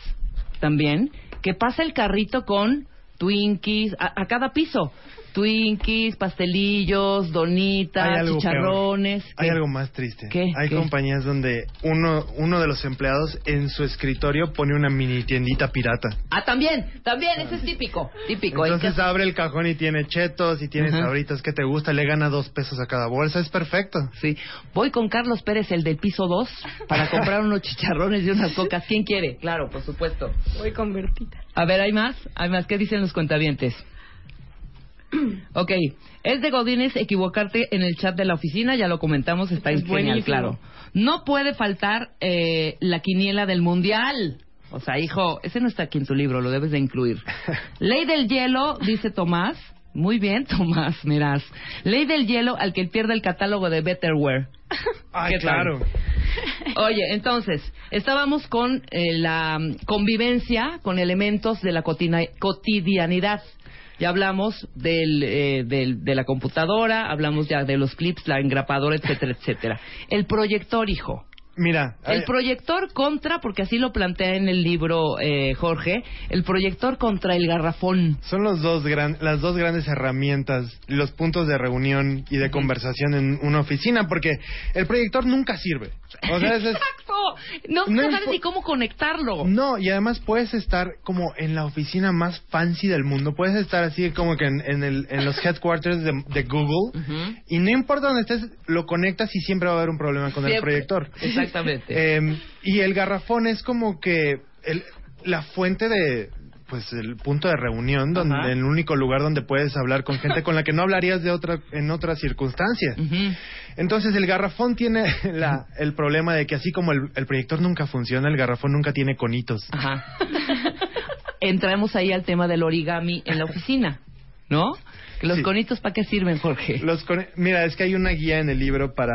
también que pasa el carrito con Twinkies a, a cada piso. Twinkies, pastelillos, donitas, chicharrones. peor. Hay ¿Qué? algo más triste. ¿Qué? Hay ¿Qué? compañías donde uno, uno de los empleados en su escritorio pone una mini tiendita pirata. Ah, también, también, eso es típico, típico. Entonces abre el cajón y tiene chetos y tiene sabritas que te gusta, le gana dos pesos a cada bolsa, es perfecto. Sí. Voy con Carlos Pérez, el del piso 2, para comprar unos chicharrones y unas cocas. ¿Quién quiere? Claro, por supuesto. Voy con Bertita. A ver, ¿hay más? ¿Hay más? ¿Qué dicen los cuentavientes? Ok, es de Godínez equivocarte en el chat de la oficina, ya lo comentamos, está Es genial, claro. No puede faltar eh, la quiniela del mundial. O sea, hijo, ese no está aquí en tu libro, lo debes de incluir. Ley del hielo, dice Tomás. Muy bien, Tomás, mirás. Ley del hielo al que pierde el catálogo de Betterware. Ay, claro. Oye, entonces, estábamos con eh, la convivencia con elementos de la cotidianidad. Ya hablamos del, eh, del- de la computadora, hablamos ya de los clips, la engrapadora, etcétera, etcétera. El proyector, hijo. Mira, El proyector contra, porque así lo plantea en el libro eh, Jorge, el proyector contra el garrafón. son los dos gran, las dos grandes herramientas, los puntos de reunión y de conversación en una oficina, porque el proyector nunca sirve. O sea, ese es- ¡Exacto! No, sabes ni cómo conectarlo. No, y además puedes estar como en la oficina más fancy del mundo. Puedes estar así como que en, en el, en los headquarters de, de Google. Y no importa dónde estés, lo conectas y siempre va a haber un problema con el proyector. Exactamente. Eh, y el garrafón es como que el- la fuente de pues el punto de reunión donde Ajá. el único lugar donde puedes hablar con gente con la que no hablarías de otra en otra circunstancia entonces el garrafón tiene la, el problema de que así como el, el proyector nunca funciona el garrafón nunca tiene conitos Ajá. Entramos ahí al tema del origami en la oficina, ¿no? ¿Los Sí. conitos para qué sirven, Jorge? Los mira es que hay una guía en el libro para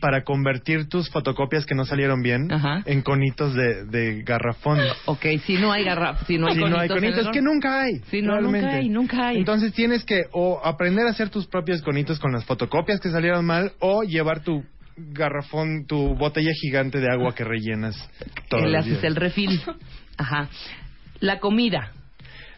para convertir tus fotocopias que no salieron bien Ajá. en conitos de, de garrafón Ok, si no hay garra, si no hay si conitos, no hay en conitos, el- es que nunca hay. Sí, no, realmente. nunca hay, nunca hay. Entonces tienes que o aprender a hacer tus propios conitos con las fotocopias que salieron mal o llevar tu garrafón, tu botella gigante de agua que rellenas todos le los haces días. el refil. Ajá. La comida.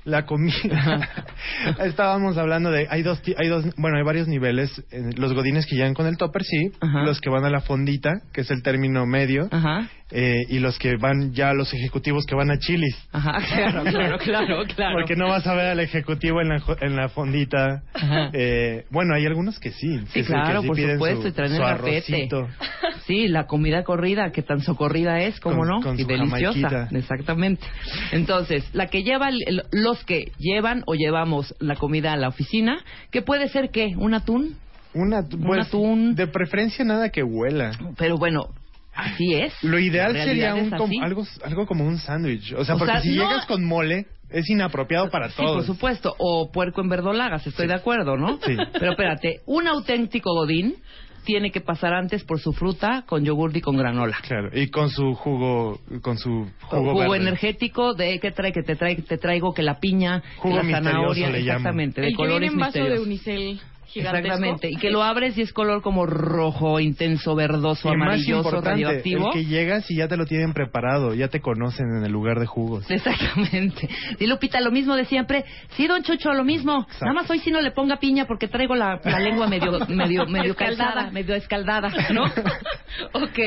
la comida. Estábamos hablando de hay dos hay dos bueno hay varios niveles Eh, los godines que llegan con el topper sí Ajá. los que van a la fondita que es el término medio Ajá. eh, y los que van ya los ejecutivos que van a Chilis Ajá, claro, claro, claro, claro. porque no vas a ver al ejecutivo en la en la fondita Ajá. Eh, bueno hay algunos que sí Sí, que sí- claro, que sí por supuesto, su, y traen el arrocito. Sí, la comida corrida, que tan socorrida es, ¿cómo Con- no? con y deliciosa, exactamente. Entonces, la que lleva, los que llevan o llevamos la comida a la oficina, que puede ser qué, un atún, Una, pues, atún. de preferencia nada que huela. pero bueno, así es. Lo ideal sería un, algo, algo como un sándwich. O sea, O porque sea, si no- llegas con mole, es inapropiado para Sí, por todos. supuesto. O puerco en verdolagas, estoy de acuerdo, ¿no? Sí. Pero espérate, un auténtico godín tiene que pasar antes por su fruta con yogur y con granola. Claro, y con su jugo, con su jugo, jugo verde. energético de que trae que te trae te traigo que la piña Jugo que la zanahoria le exactamente de El que viene en vaso de unicel gigantesco. exactamente y que lo abres y es color como rojo intenso verdoso amarilloso radioactivo el que llegas y ya te lo tienen preparado, ya te conocen en el lugar de jugos. Exactamente. Y Lupita, lo mismo de siempre. Sí, don Chucho, lo mismo. Nada más hoy sí no le ponga piña porque traigo la, la lengua medio, medio, medio Escaldada. calzada, medio escaldada, ¿no? ok.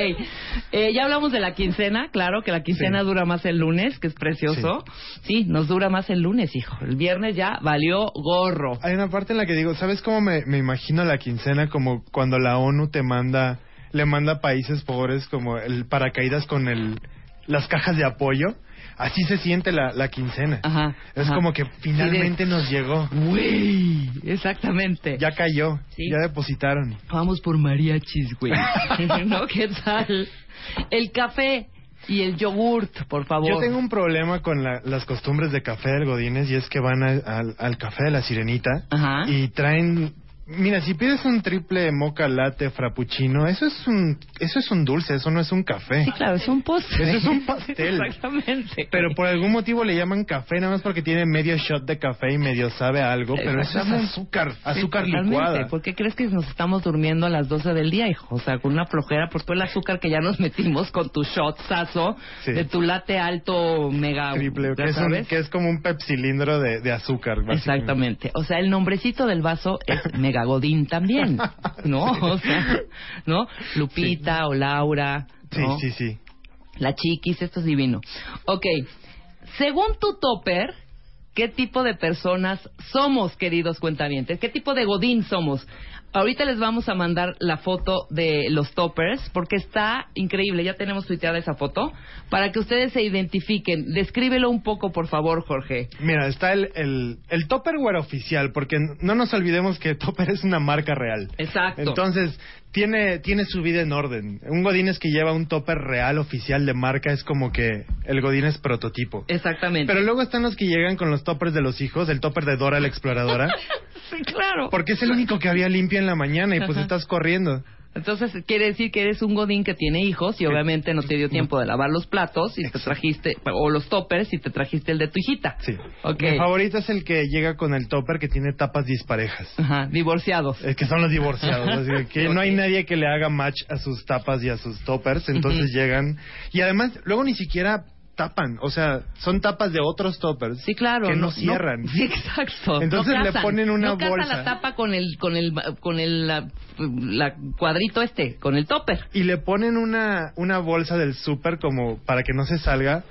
Eh, ya hablamos de la quincena, claro, que la quincena Sí. dura más el lunes, que es precioso. Sí. nos dura más el lunes, hijo. El viernes ya valió gorro. Hay una parte en la que digo, ¿sabes cómo me, me imagino la quincena? Como cuando la ONU te manda, le manda a países pobres como el paracaídas con el, las cajas de apoyo. Así se siente la, la quincena. Ajá. Es ajá. como que finalmente nos llegó. Güey, exactamente. Ya cayó, Sí. ya depositaron. Vamos por mariachis, güey. ¿No? ¿Qué tal? El café y el yogurt, por favor. Yo tengo un problema con la- las costumbres de café del Godínez y es que van a- al, al café de la Sirenita Ajá. y traen... Mira, si pides un triple moca latte frappuccino, eso es un eso es un dulce, eso no es un café. Sí, claro, es un postre. Eso es un pastel. Exactamente. Pero por algún motivo le llaman café, nada más porque tiene medio shot de café y medio sabe a algo, pero eso es azúcar, azúcar Sí, licuada. ¿Por qué crees que nos estamos durmiendo a las 12 del día, hijo? O sea, con una flojera por todo el azúcar que ya nos metimos con tu shotsazo Sí. de tu latte alto mega... Triple, ¿ya que es, un- que es como un pepsilindro de, de azúcar. Exactamente. O sea, el nombrecito del vaso es Megagodín también, ¿no? O sea, ¿no? Lupita o Laura, Sí, sí, sí. La chiquis, esto es divino. Ok, según tu topper, ¿qué tipo de personas somos, queridos cuentavientes? ¿Qué tipo de godín somos? Ahorita les vamos a mandar la foto de los toppers porque está increíble. Ya tenemos tuiteada esa foto para que ustedes se identifiquen. Descríbelo un poco, por favor, Jorge. Mira, está el, el, el Tupperware oficial, porque no nos olvidemos que Topper es una marca real. Exacto. Entonces, tiene, tiene su vida en orden. Un Godínez que lleva un Topper real oficial de marca es como que el Godínez prototipo. Exactamente. Pero luego están los que llegan con los toppers de los hijos, el topper de Dora la exploradora, sí, claro. porque es el único que había limpio en la mañana y pues Ajá. estás corriendo. Entonces quiere decir que eres un godín que tiene hijos y obviamente no te dio tiempo de lavar los platos y te trajiste o los toppers y te trajiste el de tu hijita. Sí. Ok. Mi favorito es el que llega con el topper que tiene tapas disparejas. Ajá, divorciados. Es que son los divorciados. así que no hay nadie que le haga match a sus tapas y a sus toppers. Entonces llegan. Y además, luego ni siquiera tapan. O sea, son tapas de otros toppers. Sí, claro. Que no, cierran. sí, exacto. Entonces No le ponen una no bolsa. la tapa con el con el con el la, la cuadrito este, con el topper. Y le ponen una, una bolsa del súper como para que no se salga.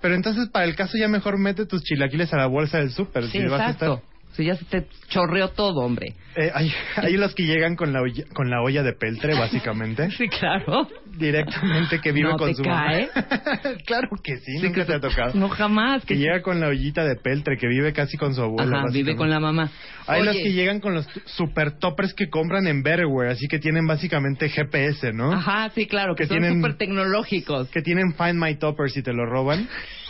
Pero entonces, para el caso, ya mejor mete tus chilaquiles a la bolsa del súper. Sí, si vas a exacto. Si ya se te chorreó todo, hombre. Eh, hay, hay los que llegan con la, olla, con la olla de peltre, básicamente. Sí, claro. Directamente que vive ¿No con te su cae? mamá. claro que sí, Sí, nunca que te ha tocado. No jamás. Que llega con la ollita de peltre, que vive casi con su abuela. Ajá, vive con la mamá. Hay Oye, los que llegan con los super toppers que compran en Betterware, así que tienen básicamente GPS, ¿no? Ajá, sí, claro, que, Que son súper tecnológicos. Que tienen Find My Toppers y te lo roban.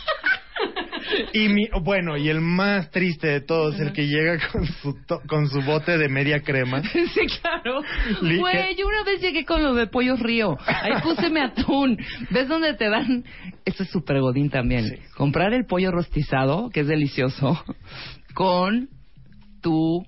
Y mi, bueno, y el más triste de todos, el que llega con su, to- con su bote de media crema. Sí, claro. Güey, yo una vez llegué con lo de pollo río. Ahí puse mi atún. ¿Ves dónde te dan? Esto es súper godín también. Sí. Comprar el pollo rostizado, que es delicioso, con tu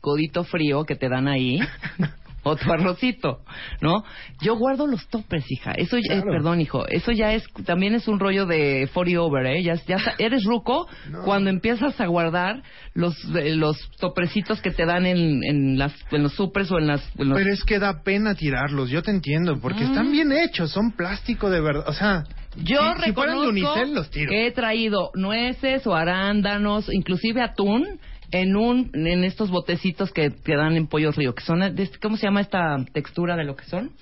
codito frío que te dan ahí. o tu arrocito, ¿no? Yo guardo los topes, hija. Eso ya, Claro. perdón, hijo. Eso ya es, también es un rollo de 40 over, ¿eh? Ya, ya eres ruco cuando empiezas a guardar los eh, los toprecitos que te dan en, en las en los supers o en las en los- Pero es que da pena tirarlos, yo te entiendo, porque están bien hechos, son plástico de verdad. O sea, Yo si, reconozco unicel, los tiro. que he traído nueces o arándanos, inclusive atún en un en estos botecitos que te dan en Pollo Río, que son de este- ¿cómo se llama esta textura de lo que son?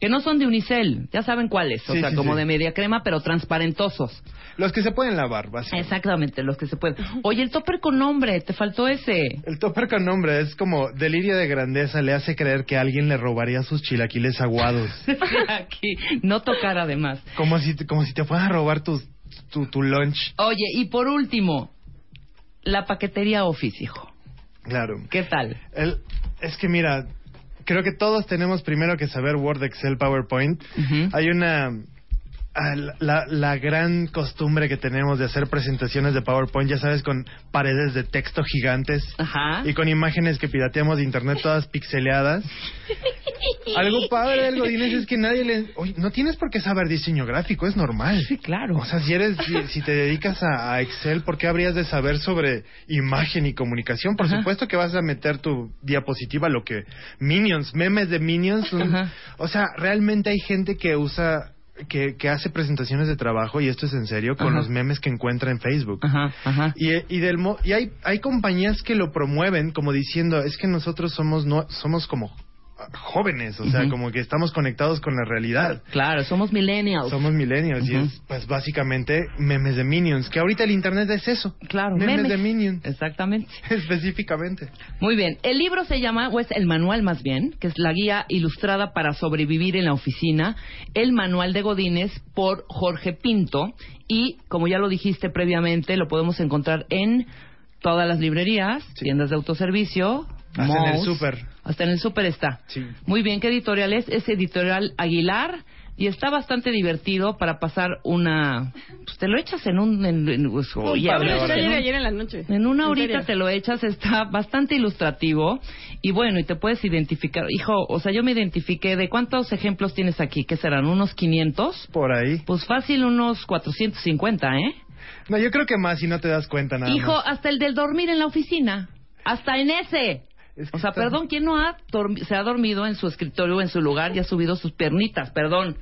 Que no son de unicel, ya saben cuáles, o Sí, sea, sí, como sí. de media crema, pero transparentosos. Los que se pueden lavar, básicamente. Exactamente, los que se pueden. Oye, el topper con nombre, te faltó ese. El topper con nombre es como delirio de grandeza, le hace creer que alguien le robaría sus chilaquiles aguados. Aquí, no tocar además. como si te- como si te fueran a robar tus- tu, tu lunch. Oye, y por último, la paquetería Office, hijo. Claro. ¿Qué tal? El- es que mira, creo que todos tenemos primero que saber Word, Excel, PowerPoint. Hay una la, la- la gran costumbre que tenemos de hacer presentaciones de PowerPoint, ya sabes, con paredes de texto gigantes Ajá. y con imágenes que pirateamos de internet todas pixeleadas. Algo padre del Godínez es que nadie le... Oye, no tienes por qué saber diseño gráfico, es normal. Sí, claro. O sea, si eres, si, si te dedicas a, a Excel, ¿por qué habrías de saber sobre imagen y comunicación? Por Ajá. supuesto que vas a meter tu diapositiva, lo que Minions, memes de Minions. un- o sea, realmente hay gente que usa, que, que hace presentaciones de trabajo y esto es en serio con Ajá. los memes que encuentra en Facebook. Ajá, ajá. Y, y del mo- y hay hay compañías que lo promueven como diciendo es que nosotros somos no somos como jóvenes o sea como que estamos conectados con la realidad Claro, somos millennials. somos millennials y es pues básicamente memes de Minions que ahorita el internet es eso Claro, memes, memes. de Minions Exactamente. específicamente Muy bien. El libro se llama, o es el manual más bien, que es la guía ilustrada para sobrevivir en la oficina, el manual de Godines por Jorge Pinto. Y, como ya lo dijiste previamente, lo podemos encontrar en todas las librerías, Sí. tiendas de autoservicio. Hasta en el súper. Hasta en el súper está. Sí. Muy bien, ¿qué editorial es? Es editorial Aguilar y está bastante divertido para pasar una... Pues te lo echas en un... En, en- pues, oye, Yo lo hablamos eché en ayer, en la noche. en una ¿En horita te lo echas, está bastante ilustrativo y bueno, y te puedes identificar. Hijo, o sea, yo me identifiqué de cuántos ejemplos tienes aquí, ¿qué serán? ¿Unos 500? por ahí Pues fácil, unos 450, ¿eh? no yo creo que más si no te das cuenta nada Hijo, más. hasta el del dormir en la oficina, hasta en ese. Es que O sea, está- perdón, ¿quién no ha se ha dormido en su escritorio o en su lugar y ha subido sus piernitas? Perdón.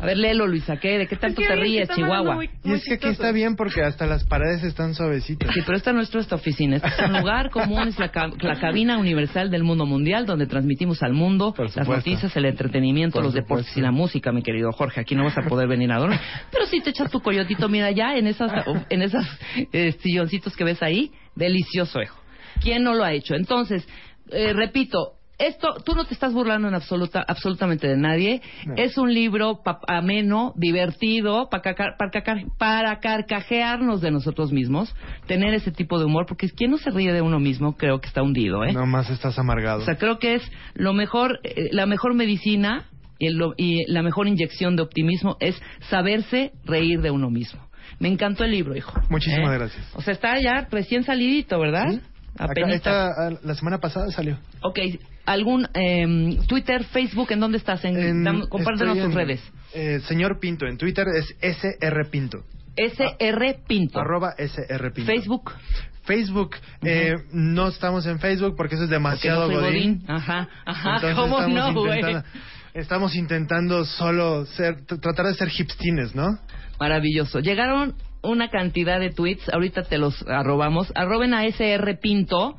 A ver, léelo, Luisa, ¿qué? ¿De qué tanto Es que te ríes, Chihuahua? muy- y es que aquí está bien porque hasta las paredes están suavecitas Sí, pero esta no es nuestra oficina. Este es un lugar común, es la, ca- la cabina universal del mundo mundial, donde transmitimos al mundo las noticias, el entretenimiento, Por los deportes y la música, mi querido Jorge. Aquí no vas a poder venir a dormir. Pero si te echas tu coyotito, mira ya en esas, en esas eh, silloncitos que ves ahí, delicioso, hijo. ¿Quién no lo ha hecho? Entonces, eh, repito, esto, tú no te estás burlando en absoluta, absolutamente de nadie. No. Es un libro pa- ameno, divertido, pa caca- para, caca- para carcajearnos de nosotros mismos, tener ese tipo de humor, porque quien no se ríe de uno mismo creo que está hundido, ¿eh? nomás estás amargado O sea, creo que es lo mejor, eh, la mejor medicina y, el- y la mejor inyección de optimismo es saberse reír de uno mismo. Me encantó el libro, hijo. Muchísimas ¿Eh? gracias. O sea, está ya recién salidito, ¿verdad? ¿Sí? Acá- Apenita. esta, ah, la semana pasada salió Ok, ¿algún em, Twitter, Facebook, en dónde estás? En, En- compártenos tus en, redes. eh, señor Pinto, en Twitter es SR Pinto. SR Pinto. Arroba SR Pinto. Facebook. Facebook, eh, no estamos en Facebook porque eso es demasiado no soy godín. Godín. Ajá, ajá, Entonces ¿cómo no, güey? intentando- Estamos intentando solo ser, tr- tratar de ser hipstines, ¿no? Maravilloso. Llegaron una cantidad de tweets, ahorita te los arrobamos. Arroben a SR Pinto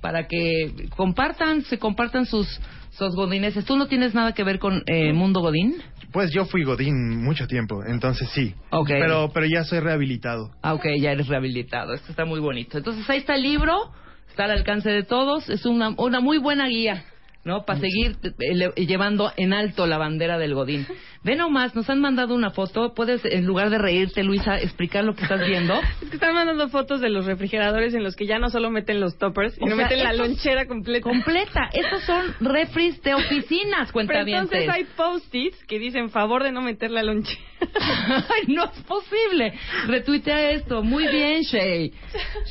para que compartan, se compartan sus, sus godineses. ¿Tú no tienes nada que ver con eh, Mundo Godín? Pues yo fui godín mucho tiempo, entonces sí. Pero, pero ya soy rehabilitado. Ah, ok, ya eres rehabilitado. Esto está muy bonito. Entonces ahí está el libro, está al alcance de todos. Es una, una muy buena guía, ¿no? Para seguir eh, le- llevando en alto la bandera del Godín. Ve nomás, nos han mandado una foto. Puedes, en lugar de reírte, Luisa, explicar lo que estás viendo. Es que están mandando fotos de los refrigeradores en los que ya no solo meten los toppers, sino sea, meten la lonchera completa. Completa. Estos son refris de oficinas, Pero cuentavientes. entonces hay post-its que dicen favor de no meter la lonchera. Ay, no es posible. Retuitea esto. Muy bien, Shay.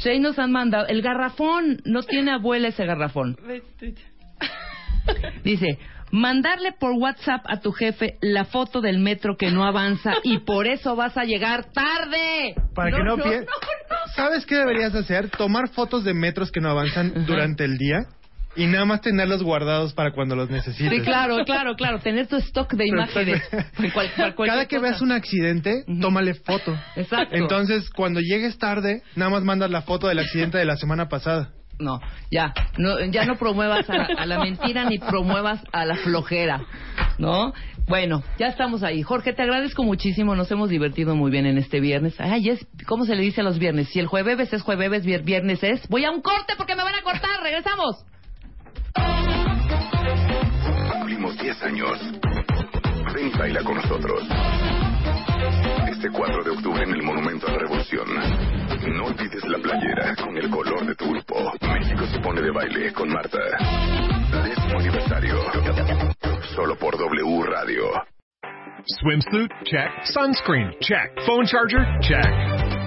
Shay nos han mandado. El garrafón. No tiene abuela ese garrafón. Dice, mandarle por WhatsApp a tu jefe la foto del metro que no avanza y por eso vas a llegar tarde. Para que no, pie- ¿Sabes qué deberías hacer? Tomar fotos de metros que no avanzan durante el día y nada más tenerlos guardados para cuando los necesites. Sí, claro, claro, claro. Tener tu stock de imágenes. Cual- cual- Cada que cosa. veas un accidente, tómale foto. Exacto. Entonces, cuando llegues tarde, nada más mandas la foto del accidente de la semana pasada. No, ya, no, ya no promuevas a, a la mentira ni promuevas a la flojera, ¿no? Bueno, ya estamos ahí. Jorge, te agradezco muchísimo, nos hemos divertido muy bien en este viernes. Ay, es, ¿cómo se le dice a los viernes? Si el jueves es jueves, vier- viernes es... Voy a un corte porque me van a cortar, regresamos. Cumplimos 10 años. Ven y baila con nosotros. Este 4 de octubre en el Monumento a la Revolución. No olvides la playera con el color de tu grupo. México se pone de baile con Marta. Décimo aniversario. Solo por W Radio. Swimsuit? Check. Sunscreen? Check. Phone charger? Check.